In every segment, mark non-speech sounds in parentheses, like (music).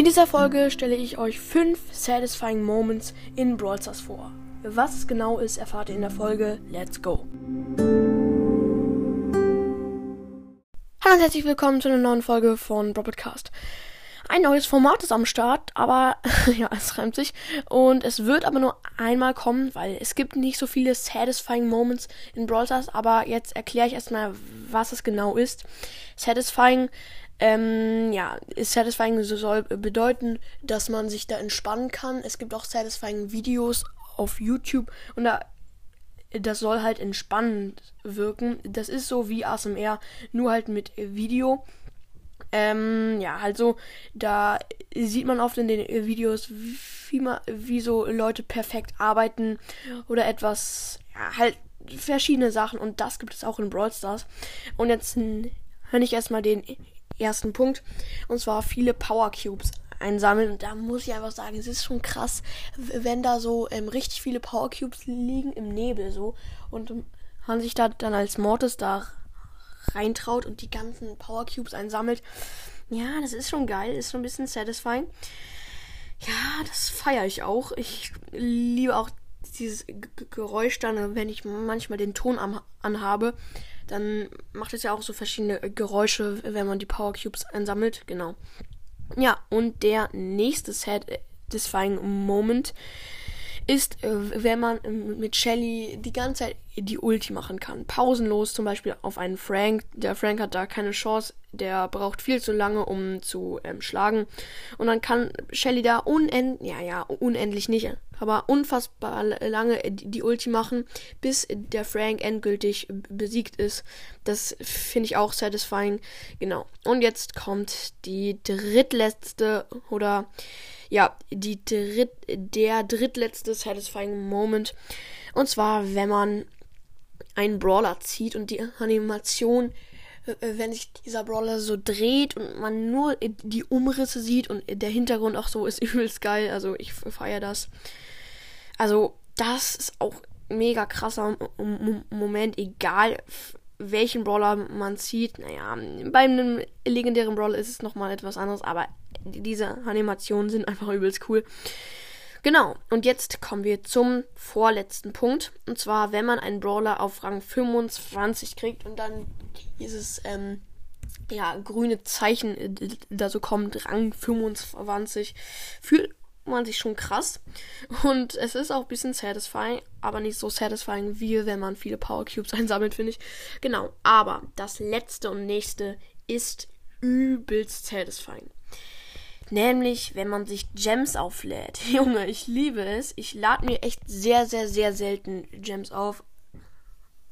In dieser Folge stelle ich euch 5 Satisfying Moments in Brawl Stars vor. Was es genau ist, erfahrt ihr in der Folge. Let's go! Hallo und herzlich willkommen zu einer neuen Folge von Broadcast. Ein neues Format ist am Start, aber (laughs) ja, es reimt sich. Und es wird aber nur einmal kommen, weil es gibt nicht so viele Satisfying Moments in Brawl Stars. Aber jetzt erkläre ich erstmal, was es genau ist. Satisfying ähm, ja, satisfying soll bedeuten, dass man sich da entspannen kann. Es gibt auch satisfying Videos auf YouTube und da das soll halt entspannend wirken. Das ist so wie ASMR, nur halt mit Video. Ähm, ja, halt so, da sieht man oft in den Videos, wie, wie so Leute perfekt arbeiten oder etwas, ja, halt verschiedene Sachen und das gibt es auch in Brawl Stars. Und jetzt höre ich erstmal den ersten Punkt. Und zwar viele Power Cubes einsammeln. Und da muss ich einfach sagen, es ist schon krass, wenn da so ähm, richtig viele Power Cubes liegen im Nebel so und man sich da dann als Mortis da reintraut und die ganzen Power Cubes einsammelt. Ja, das ist schon geil, ist schon ein bisschen satisfying. Ja, das feiere ich auch. Ich liebe auch dieses G Geräusch dann, wenn ich manchmal den Ton am, anhabe dann macht es ja auch so verschiedene äh, Geräusche, wenn man die Power Cubes einsammelt. Genau. Ja, und der nächste Satisfying Moment ist, äh, wenn man mit Shelly die ganze Zeit die Ulti machen kann. Pausenlos zum Beispiel auf einen Frank. Der Frank hat da keine Chance. Der braucht viel zu lange, um zu ähm, schlagen. Und dann kann Shelly da unendlich, ja, ja, unendlich nicht, aber unfassbar lange die Ulti machen, bis der Frank endgültig besiegt ist. Das finde ich auch satisfying. Genau. Und jetzt kommt die drittletzte oder ja, die dritt, der drittletzte satisfying Moment. Und zwar, wenn man einen Brawler zieht und die Animation, wenn sich dieser Brawler so dreht und man nur die Umrisse sieht und der Hintergrund auch so ist (laughs) übelst geil. Also ich feiere das. Also das ist auch mega krasser Moment, egal welchen Brawler man zieht. Naja, bei einem legendären Brawler ist es nochmal etwas anderes, aber diese Animationen sind einfach übelst cool. Genau, und jetzt kommen wir zum vorletzten Punkt. Und zwar, wenn man einen Brawler auf Rang 25 kriegt und dann dieses ähm, ja, grüne Zeichen äh, da so kommt, Rang 25, fühlt man sich schon krass. Und es ist auch ein bisschen satisfying, aber nicht so satisfying wie wenn man viele Power Cubes (laughs) einsammelt, finde ich. Genau, aber das letzte und nächste ist übelst satisfying. Nämlich, wenn man sich Gems auflädt. (laughs) Junge, ich liebe es. Ich lade mir echt sehr, sehr, sehr selten Gems auf.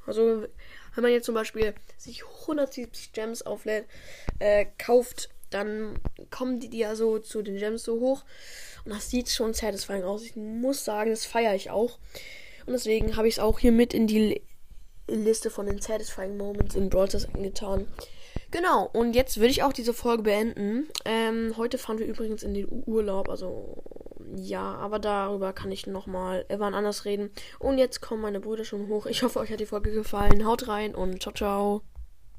Also, wenn man jetzt zum Beispiel sich 170 Gems auflädt, äh, kauft, dann kommen die, ja so zu den Gems so hoch. Und das sieht schon satisfying aus. Ich muss sagen, das feiere ich auch. Und deswegen habe ich es auch hier mit in die Liste von den satisfying Moments in Brawl Stars getan. Genau, und jetzt würde ich auch diese Folge beenden. Ähm, heute fahren wir übrigens in den Urlaub, also ja, aber darüber kann ich nochmal wann anders reden. Und jetzt kommen meine Brüder schon hoch. Ich hoffe, euch hat die Folge gefallen. Haut rein und ciao, ciao.